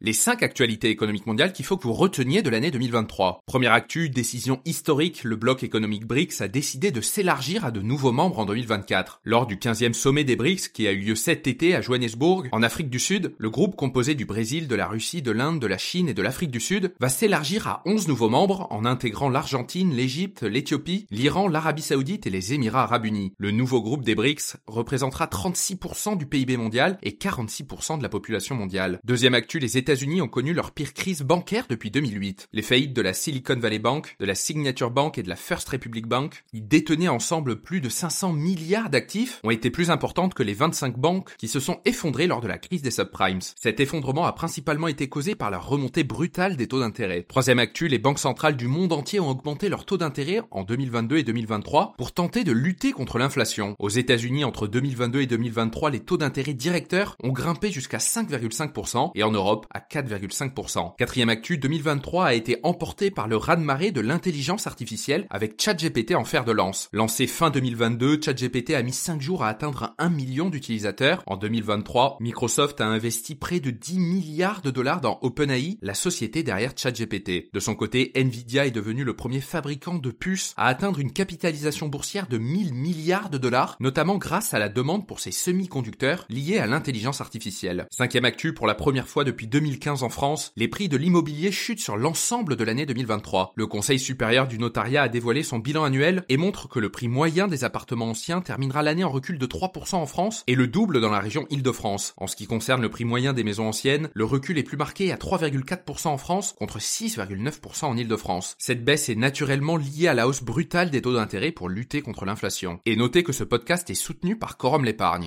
Les 5 actualités économiques mondiales qu'il faut que vous reteniez de l'année 2023. Première actu, décision historique, le bloc économique BRICS a décidé de s'élargir à de nouveaux membres en 2024. Lors du 15e sommet des BRICS qui a eu lieu cet été à Johannesburg, en Afrique du Sud, le groupe composé du Brésil, de la Russie, de l'Inde, de la Chine et de l'Afrique du Sud va s'élargir à 11 nouveaux membres en intégrant l'Argentine, l'Égypte, l'Éthiopie, l'Iran, l'Arabie Saoudite et les Émirats Arabes Unis. Le nouveau groupe des BRICS représentera 36% du PIB mondial et 46% de la population mondiale. Deuxième actu, les États-Unis ont connu leur pire crise bancaire depuis 2008. Les faillites de la Silicon Valley Bank, de la Signature Bank et de la First Republic Bank, qui détenaient ensemble plus de 500 milliards d'actifs, ont été plus importantes que les 25 banques qui se sont effondrées lors de la crise des subprimes. Cet effondrement a principalement été causé par la remontée brutale des taux d'intérêt. Troisième actu, les banques centrales du monde entier ont augmenté leurs taux d'intérêt en 2022 et 2023 pour tenter de lutter contre l'inflation. Aux États-Unis, entre 2022 et 2023, les taux d'intérêt directeurs ont grimpé jusqu'à 5,5% et en Europe 4, Quatrième actu, 2023 a été emporté par le raz-de-marée de l'intelligence artificielle avec ChatGPT en fer de lance. Lancé fin 2022, ChatGPT a mis 5 jours à atteindre 1 million d'utilisateurs. En 2023, Microsoft a investi près de 10 milliards de dollars dans OpenAI, la société derrière ChatGPT. De son côté, Nvidia est devenu le premier fabricant de puces à atteindre une capitalisation boursière de 1000 milliards de dollars, notamment grâce à la demande pour ses semi-conducteurs liés à l'intelligence artificielle. Cinquième actu, pour la première fois depuis 2015 en France, les prix de l'immobilier chutent sur l'ensemble de l'année 2023. Le Conseil supérieur du notariat a dévoilé son bilan annuel et montre que le prix moyen des appartements anciens terminera l'année en recul de 3% en France et le double dans la région Île-de-France. En ce qui concerne le prix moyen des maisons anciennes, le recul est plus marqué à 3,4% en France contre 6,9% en Île-de-France. Cette baisse est naturellement liée à la hausse brutale des taux d'intérêt pour lutter contre l'inflation. Et notez que ce podcast est soutenu par Corum l'épargne.